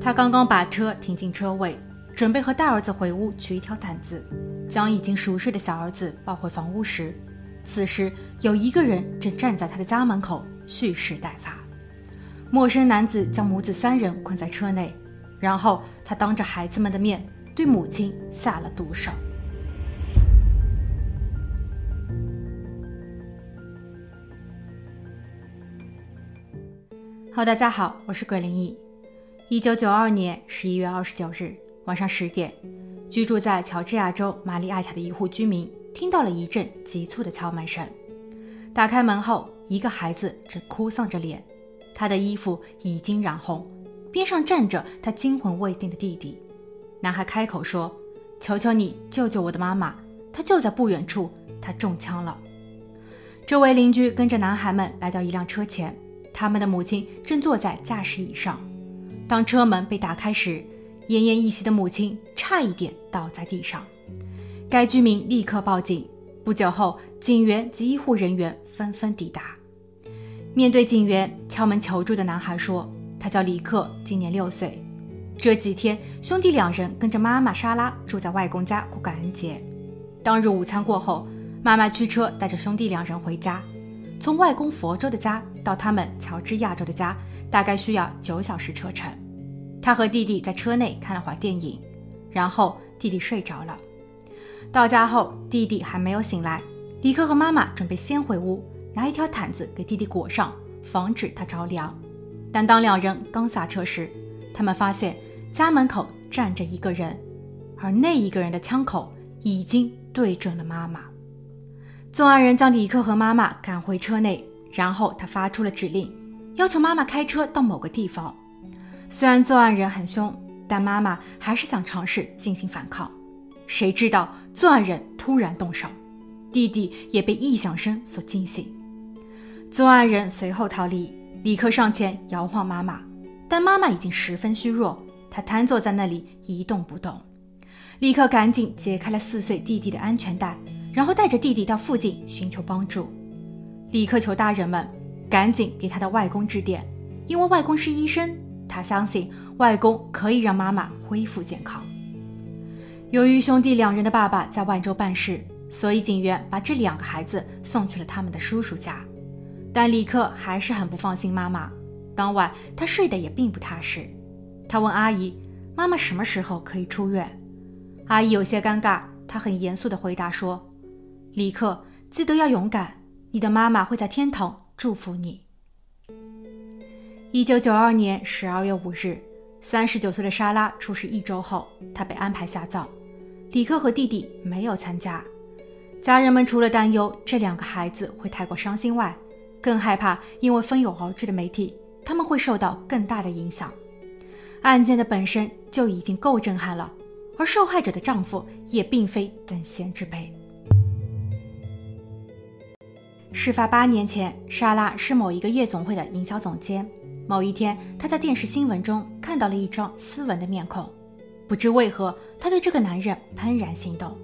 他刚刚把车停进车位，准备和大儿子回屋取一条毯子，将已经熟睡的小儿子抱回房屋时，此时有一个人正站在他的家门口蓄势待发。陌生男子将母子三人困在车内，然后他当着孩子们的面对母亲下了毒手。好，大家好，我是鬼灵异。一九九二年十一月二十九日晚上十点，居住在乔治亚州玛丽艾塔的一户居民听到了一阵急促的敲门声。打开门后，一个孩子正哭丧着脸，他的衣服已经染红，边上站着他惊魂未定的弟弟。男孩开口说：“求求你救救我的妈妈，她就在不远处，她中枪了。”周围邻居跟着男孩们来到一辆车前。他们的母亲正坐在驾驶椅上。当车门被打开时，奄奄一息的母亲差一点倒在地上。该居民立刻报警。不久后，警员及医护人员纷纷抵达。面对警员敲门求助的男孩说：“他叫李克，今年六岁。这几天，兄弟两人跟着妈妈莎拉住在外公家过感恩节。当日午餐过后，妈妈驱车带着兄弟两人回家。”从外公佛州的家到他们乔治亚州的家，大概需要九小时车程。他和弟弟在车内看了会儿电影，然后弟弟睡着了。到家后，弟弟还没有醒来。李克和妈妈准备先回屋，拿一条毯子给弟弟裹上，防止他着凉。但当两人刚下车时，他们发现家门口站着一个人，而那一个人的枪口已经对准了妈妈。作案人将李克和妈妈赶回车内，然后他发出了指令，要求妈妈开车到某个地方。虽然作案人很凶，但妈妈还是想尝试进行反抗。谁知道作案人突然动手，弟弟也被异响声所惊醒。作案人随后逃离，李克上前摇晃妈妈，但妈妈已经十分虚弱，她瘫坐在那里一动不动。李克赶紧解开了四岁弟弟的安全带。然后带着弟弟到附近寻求帮助，李克求大人们赶紧给他的外公致电，因为外公是医生，他相信外公可以让妈妈恢复健康。由于兄弟两人的爸爸在万州办事，所以警员把这两个孩子送去了他们的叔叔家。但李克还是很不放心妈妈，当晚他睡得也并不踏实。他问阿姨：“妈妈什么时候可以出院？”阿姨有些尴尬，她很严肃地回答说。李克，记得要勇敢，你的妈妈会在天堂祝福你。一九九二年十二月五日，三十九岁的莎拉出事一周后，她被安排下葬。李克和弟弟没有参加。家人们除了担忧这两个孩子会太过伤心外，更害怕因为蜂拥而至的媒体，他们会受到更大的影响。案件的本身就已经够震撼了，而受害者的丈夫也并非等闲之辈。事发八年前，莎拉是某一个夜总会的营销总监。某一天，她在电视新闻中看到了一张斯文的面孔，不知为何，她对这个男人怦然心动。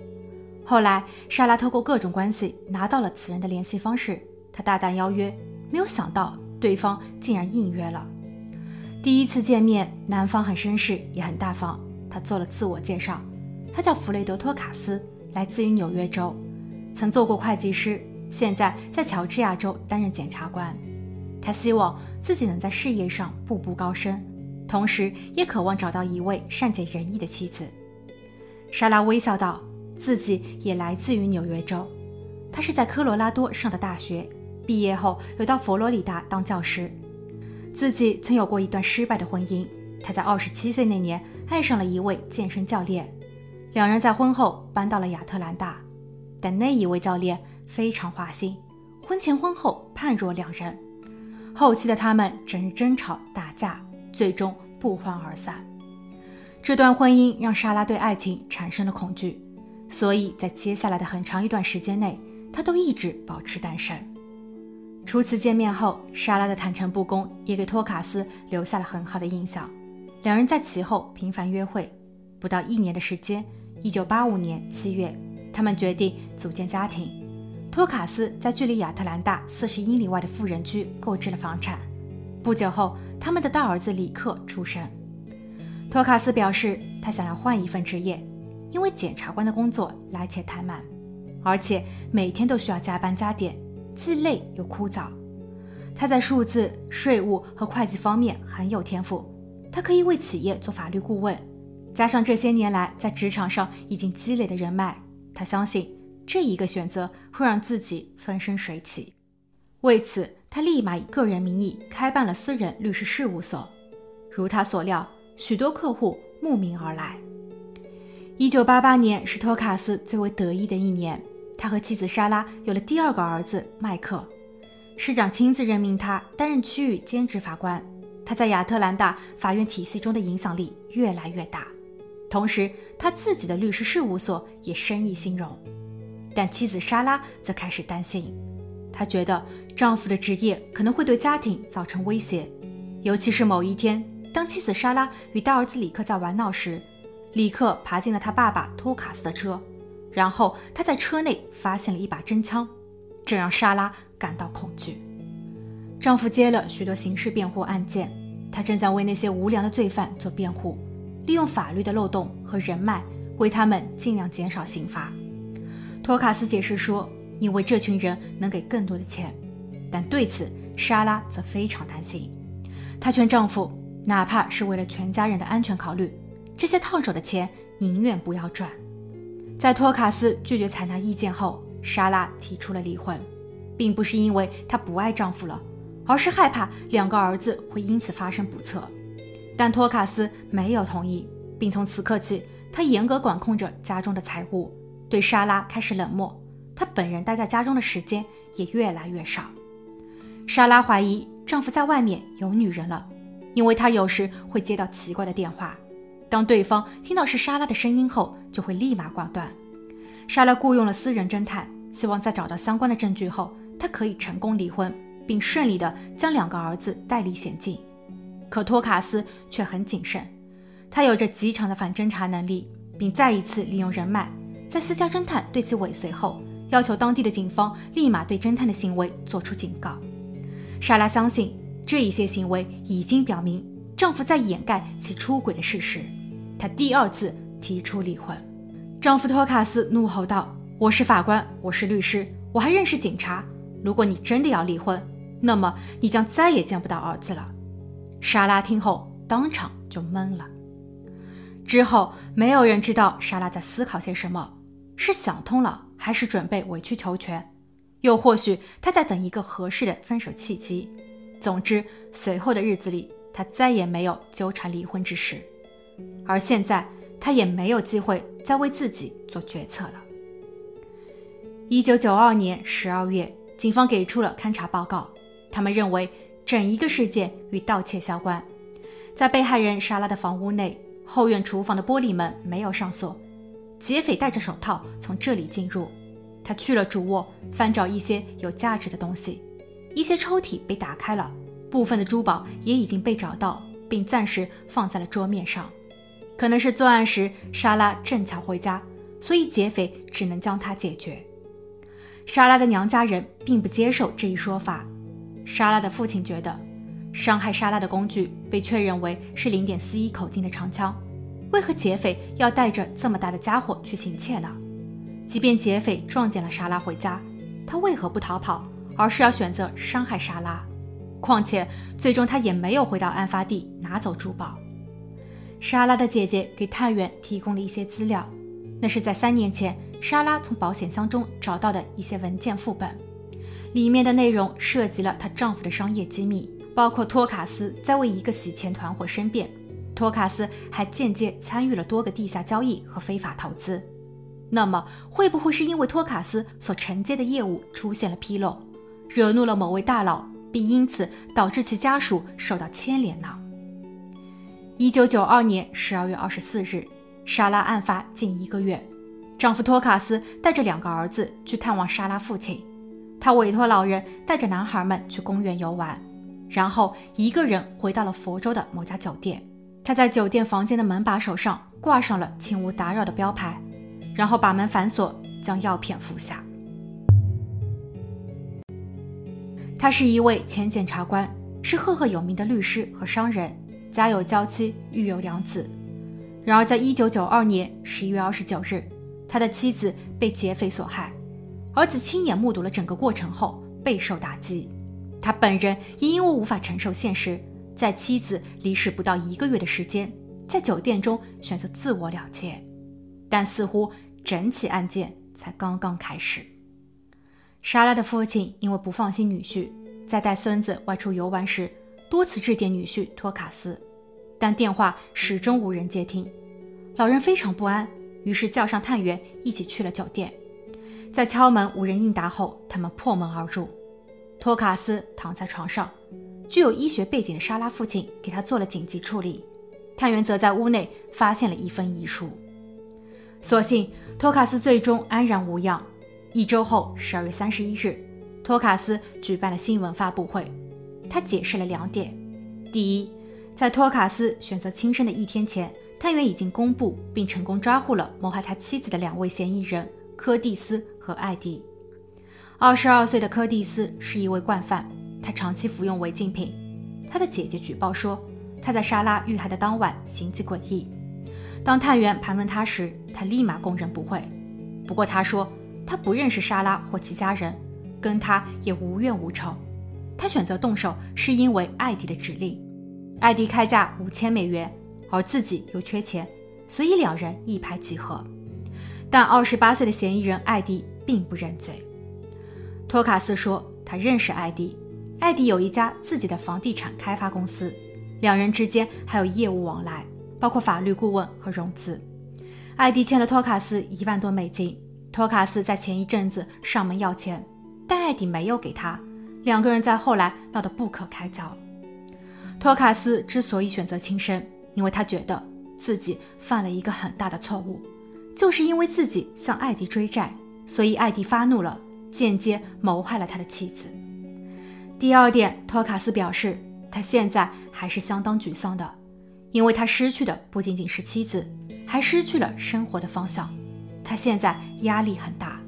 后来，莎拉透过各种关系拿到了此人的联系方式，她大胆邀约，没有想到对方竟然应约了。第一次见面，男方很绅士，也很大方。他做了自我介绍，他叫弗雷德·托卡斯，来自于纽约州，曾做过会计师。现在在乔治亚州担任检察官，他希望自己能在事业上步步高升，同时也渴望找到一位善解人意的妻子。莎拉微笑道：“自己也来自于纽约州，她是在科罗拉多上的大学，毕业后又到佛罗里达当教师。自己曾有过一段失败的婚姻，她在二十七岁那年爱上了一位健身教练，两人在婚后搬到了亚特兰大，但那一位教练。”非常花心，婚前婚后判若两人。后期的他们整日争吵打架，最终不欢而散。这段婚姻让莎拉对爱情产生了恐惧，所以在接下来的很长一段时间内，她都一直保持单身。初次见面后，莎拉的坦诚不公也给托卡斯留下了很好的印象。两人在其后频繁约会，不到一年的时间，一九八五年七月，他们决定组建家庭。托卡斯在距离亚特兰大四十英里外的富人区购置了房产。不久后，他们的大儿子里克出生。托卡斯表示，他想要换一份职业，因为检察官的工作来且太慢，而且每天都需要加班加点，既累又枯燥。他在数字、税务和会计方面很有天赋，他可以为企业做法律顾问。加上这些年来在职场上已经积累的人脉，他相信这一个选择会让自己风生水起。为此，他立马以个人名义开办了私人律师事务所。如他所料。许多客户慕名而来。一九八八年是托卡斯最为得意的一年，他和妻子莎拉有了第二个儿子麦克。市长亲自任命他担任区域兼职法官，他在亚特兰大法院体系中的影响力越来越大。同时，他自己的律师事务所也生意兴隆。但妻子莎拉则开始担心，她觉得丈夫的职业可能会对家庭造成威胁，尤其是某一天。当妻子莎拉与大儿子里克在玩闹时，里克爬进了他爸爸托卡斯的车，然后他在车内发现了一把真枪，这让莎拉感到恐惧。丈夫接了许多刑事辩护案件，他正在为那些无良的罪犯做辩护，利用法律的漏洞和人脉为他们尽量减少刑罚。托卡斯解释说，因为这群人能给更多的钱，但对此莎拉则非常担心。她劝丈夫。哪怕是为了全家人的安全考虑，这些烫手的钱宁愿不要赚。在托卡斯拒绝采纳意见后，莎拉提出了离婚，并不是因为她不爱丈夫了，而是害怕两个儿子会因此发生不测。但托卡斯没有同意，并从此刻起，他严格管控着家中的财务，对莎拉开始冷漠。她本人待在家中的时间也越来越少。莎拉怀疑丈夫在外面有女人了。因为她有时会接到奇怪的电话，当对方听到是莎拉的声音后，就会立马挂断。莎拉雇佣了私人侦探，希望在找到相关的证据后，她可以成功离婚，并顺利的将两个儿子带离险境。可托卡斯却很谨慎，他有着极强的反侦查能力，并再一次利用人脉，在私家侦探对其尾随后，要求当地的警方立马对侦探的行为做出警告。莎拉相信。这一些行为已经表明丈夫在掩盖其出轨的事实。她第二次提出离婚。丈夫托卡斯怒吼道：“我是法官，我是律师，我还认识警察。如果你真的要离婚，那么你将再也见不到儿子了。”莎拉听后当场就懵了。之后，没有人知道莎拉在思考些什么，是想通了，还是准备委曲求全，又或许他在等一个合适的分手契机。总之，随后的日子里，他再也没有纠缠离婚之事，而现在他也没有机会再为自己做决策了。一九九二年十二月，警方给出了勘查报告，他们认为整一个事件与盗窃相关。在被害人莎拉的房屋内，后院厨房的玻璃门没有上锁，劫匪戴着手套从这里进入。他去了主卧，翻找一些有价值的东西。一些抽屉被打开了，部分的珠宝也已经被找到，并暂时放在了桌面上。可能是作案时莎拉正巧回家，所以劫匪只能将她解决。莎拉的娘家人并不接受这一说法。莎拉的父亲觉得，伤害莎拉的工具被确认为是零点四一口径的长枪，为何劫匪要带着这么大的家伙去行窃呢？即便劫匪撞见了莎拉回家，他为何不逃跑？而是要选择伤害莎拉，况且最终他也没有回到案发地拿走珠宝。莎拉的姐姐给探员提供了一些资料，那是在三年前莎拉从保险箱中找到的一些文件副本，里面的内容涉及了她丈夫的商业机密，包括托卡斯在为一个洗钱团伙申辩，托卡斯还间接参与了多个地下交易和非法投资。那么会不会是因为托卡斯所承接的业务出现了纰漏？惹怒了某位大佬，并因此导致其家属受到牵连呢？一九九二年十二月二十四日，莎拉案发近一个月，丈夫托卡斯带着两个儿子去探望莎拉父亲，他委托老人带着男孩们去公园游玩，然后一个人回到了佛州的某家酒店。他在酒店房间的门把手上挂上了“请勿打扰”的标牌，然后把门反锁，将药片服下。他是一位前检察官，是赫赫有名的律师和商人，家有娇妻，育有两子。然而，在一九九二年十一月二十九日，他的妻子被劫匪所害，儿子亲眼目睹了整个过程后备受打击。他本人也因为无法承受现实，在妻子离世不到一个月的时间，在酒店中选择自我了结。但似乎整起案件才刚刚开始。莎拉的父亲因为不放心女婿，在带孙子外出游玩时，多次致电女婿托卡斯。但电话始终无人接听，老人非常不安，于是叫上探员一起去了酒店。在敲门无人应答后，他们破门而入。托卡斯躺在床上，具有医学背景的莎拉父亲给他做了紧急处理。探员则在屋内发现了一份遗书。所幸托卡斯最终安然无恙。一周后，十二月三十一日，托卡斯举办了新闻发布会，他解释了两点：第一，在托卡斯选择轻生的一天前，探员已经公布并成功抓获了谋害他妻子的两位嫌疑人柯蒂斯和艾迪。二十二岁的柯蒂斯是一位惯犯，他长期服用违禁品。他的姐姐举报说，他在莎拉遇害的当晚行迹诡异。当探员盘问他时，他立马供认不讳。不过他说他不认识莎拉或其家人，跟他也无怨无仇。他选择动手是因为艾迪的指令。艾迪开价五千美元，而自己又缺钱，所以两人一拍即合。但二十八岁的嫌疑人艾迪并不认罪。托卡斯说他认识艾迪，艾迪有一家自己的房地产开发公司，两人之间还有业务往来，包括法律顾问和融资。艾迪欠了托卡斯一万多美金，托卡斯在前一阵子上门要钱，但艾迪没有给他，两个人在后来闹得不可开交。托卡斯之所以选择轻生，因为他觉得自己犯了一个很大的错误，就是因为自己向艾迪追债，所以艾迪发怒了，间接谋害了他的妻子。第二点，托卡斯表示他现在还是相当沮丧的，因为他失去的不仅仅是妻子，还失去了生活的方向。他现在压力很大，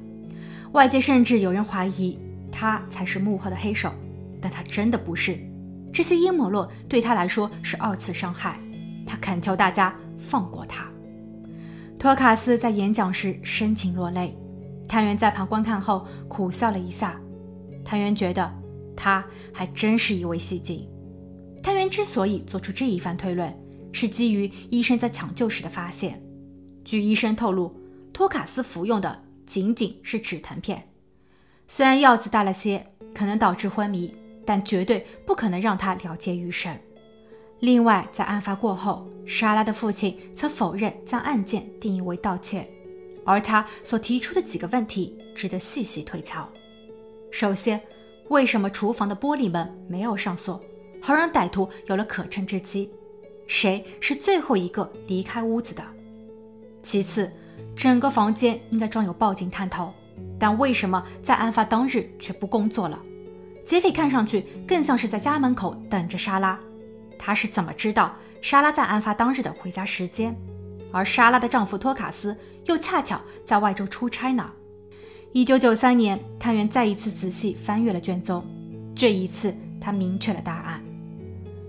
外界甚至有人怀疑他才是幕后的黑手，但他真的不是。这些阴谋论对他来说是二次伤害，他恳求大家放过他。托卡斯在演讲时深情落泪，探员在旁观看后苦笑了一下。探员觉得他还真是一位戏精。探员之所以做出这一番推论，是基于医生在抢救时的发现。据医生透露，托卡斯服用的仅仅是止疼片，虽然药子大了些，可能导致昏迷。但绝对不可能让他了结余生。另外，在案发过后，莎拉的父亲曾否认将案件定义为盗窃，而他所提出的几个问题值得细细推敲。首先，为什么厨房的玻璃门没有上锁，好让歹徒有了可乘之机？谁是最后一个离开屋子的？其次，整个房间应该装有报警探头，但为什么在案发当日却不工作了？劫匪看上去更像是在家门口等着莎拉，他是怎么知道莎拉在案发当日的回家时间？而莎拉的丈夫托卡斯又恰巧在外州出差呢？一九九三年，探员再一次仔细翻阅了卷宗，这一次他明确了答案：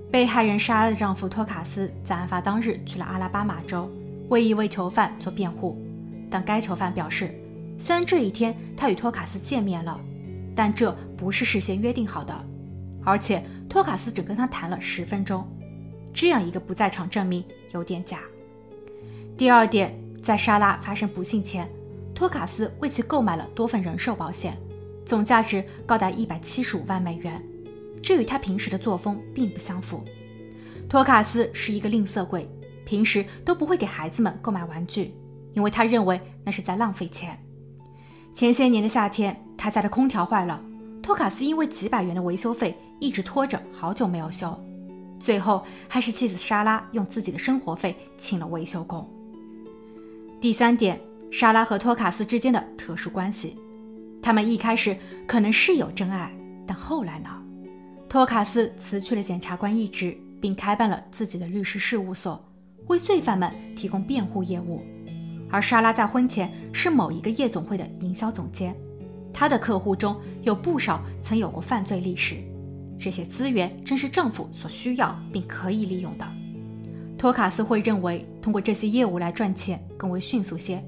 被害人莎拉的丈夫托卡斯在案发当日去了阿拉巴马州，为一位囚犯做辩护，但该囚犯表示，虽然这一天他与托卡斯见面了。但这不是事先约定好的，而且托卡斯只跟他谈了十分钟，这样一个不在场证明有点假。第二点，在莎拉发生不幸前，托卡斯为其购买了多份人寿保险，总价值高达一百七十五万美元，这与他平时的作风并不相符。托卡斯是一个吝啬鬼，平时都不会给孩子们购买玩具，因为他认为那是在浪费钱。前些年的夏天。他家的空调坏了，托卡斯因为几百元的维修费一直拖着，好久没有修，最后还是妻子莎拉用自己的生活费请了维修工。第三点，莎拉和托卡斯之间的特殊关系，他们一开始可能是有真爱，但后来呢？托卡斯辞去了检察官一职，并开办了自己的律师事务所，为罪犯们提供辩护业务，而莎拉在婚前是某一个夜总会的营销总监。她的客户中有不少曾有过犯罪历史，这些资源正是政府所需要并可以利用的。托卡斯会认为通过这些业务来赚钱更为迅速些，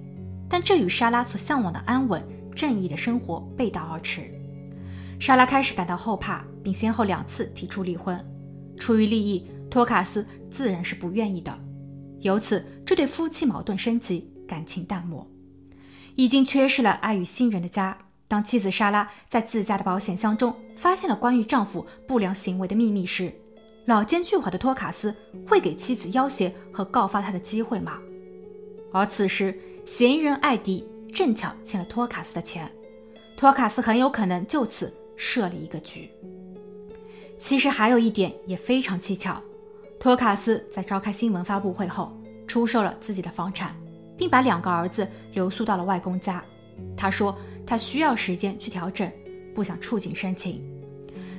但这与莎拉所向往的安稳、正义的生活背道而驰。莎拉开始感到后怕，并先后两次提出离婚。出于利益，托卡斯自然是不愿意的。由此，这对夫妻矛盾升级，感情淡漠。已经缺失了爱与信任的家，当妻子莎拉在自家的保险箱中发现了关于丈夫不良行为的秘密时，老奸巨猾的托卡斯会给妻子要挟和告发他的机会吗？而此时，嫌疑人艾迪正巧欠了托卡斯的钱，托卡斯很有可能就此设了一个局。其实还有一点也非常蹊跷，托卡斯在召开新闻发布会后，出售了自己的房产，并把两个儿子留宿到了外公家。他说他需要时间去调整，不想触景生情。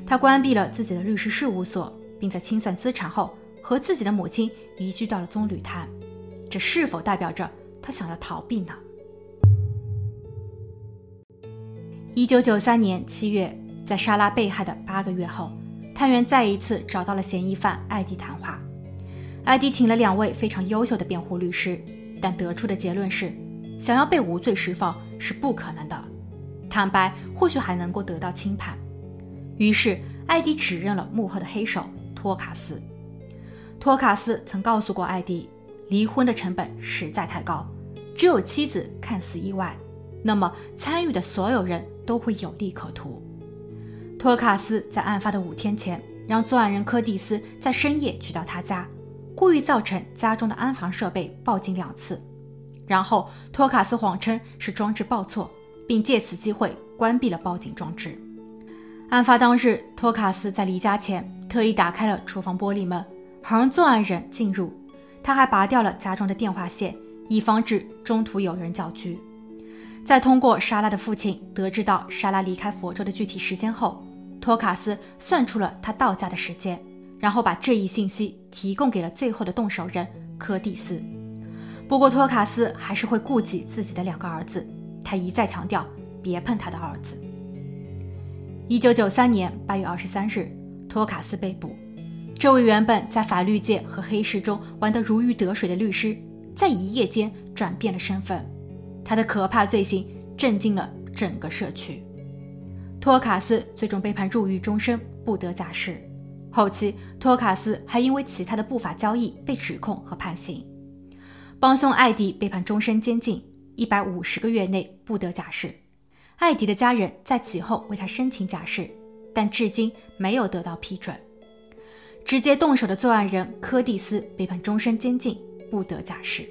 他关闭了自己的律师事务所，并在清算资产后，和自己的母亲移居到了棕榈滩。这是否代表着他想要逃避呢？一九九三年七月，在莎拉被害的八个月后。探员再一次找到了嫌疑犯艾迪谈话。艾迪请了两位非常优秀的辩护律师，但得出的结论是，想要被无罪释放是不可能的。坦白或许还能够得到轻判。于是，艾迪指认了幕后的黑手托卡斯。托卡斯曾告诉过艾迪，离婚的成本实在太高，只有妻子看似意外，那么参与的所有人都会有利可图。托卡斯在案发的五天前，让作案人柯蒂斯在深夜去到他家，故意造成家中的安防设备报警两次。然后，托卡斯谎称是装置报错，并借此机会关闭了报警装置。案发当日，托卡斯在离家前特意打开了厨房玻璃门，好让作案人进入。他还拔掉了家中的电话线，以防止中途有人搅局。在通过莎拉的父亲得知到莎拉离开佛州的具体时间后，托卡斯算出了他到家的时间，然后把这一信息提供给了最后的动手人柯蒂斯。不过，托卡斯还是会顾及自己的两个儿子，他一再强调别碰他的儿子。一九九三年八月二十三日，托卡斯被捕。这位原本在法律界和黑市中玩得如鱼得水的律师，在一夜间转变了身份，他的可怕罪行震惊了整个社区。托卡斯最终被判入狱终身，不得假释。后期，托卡斯还因为其他的不法交易被指控和判刑。帮凶艾迪被判终身监禁，一百五十个月内不得假释。艾迪的家人在其后为他申请假释，但至今没有得到批准。直接动手的作案人柯蒂斯被判终身监禁，不得假释。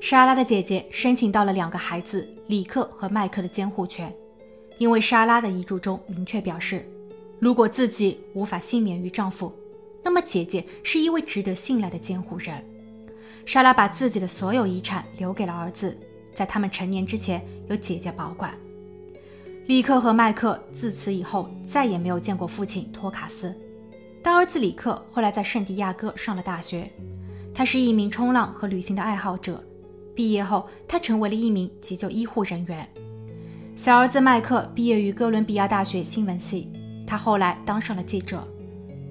莎拉的姐姐申请到了两个孩子里克和麦克的监护权。因为莎拉的遗嘱中明确表示，如果自己无法幸免于丈夫，那么姐姐是一位值得信赖的监护人。莎拉把自己的所有遗产留给了儿子，在他们成年之前由姐姐保管。里克和麦克自此以后再也没有见过父亲托卡斯。大儿子里克后来在圣地亚哥上了大学，他是一名冲浪和旅行的爱好者。毕业后，他成为了一名急救医护人员。小儿子麦克毕业于哥伦比亚大学新闻系，他后来当上了记者，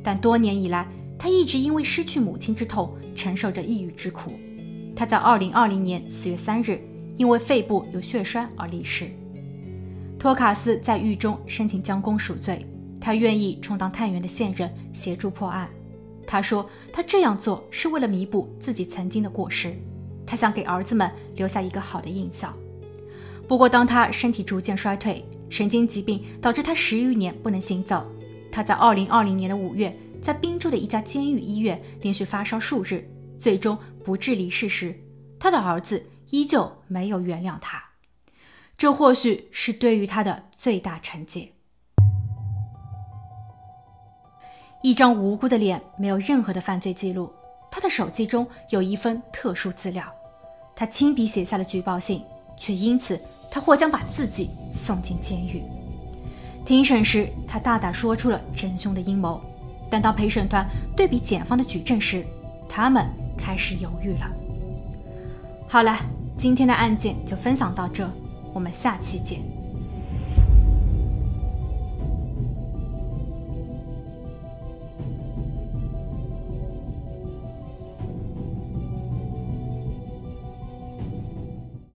但多年以来，他一直因为失去母亲之痛，承受着抑郁之苦。他在2020年4月3日因为肺部有血栓而离世。托卡斯在狱中申请将功赎罪，他愿意充当探员的线人，协助破案。他说，他这样做是为了弥补自己曾经的过失，他想给儿子们留下一个好的印象。不过，当他身体逐渐衰退，神经疾病导致他十余年不能行走。他在二零二零年的五月，在宾州的一家监狱医院连续发烧数日，最终不治离世时，他的儿子依旧没有原谅他。这或许是对于他的最大惩戒。一张无辜的脸，没有任何的犯罪记录。他的手机中有一份特殊资料，他亲笔写下了举报信，却因此。他或将把自己送进监狱。庭审时，他大胆说出了真凶的阴谋，但当陪审团对比检方的举证时，他们开始犹豫了。好了，今天的案件就分享到这，我们下期见。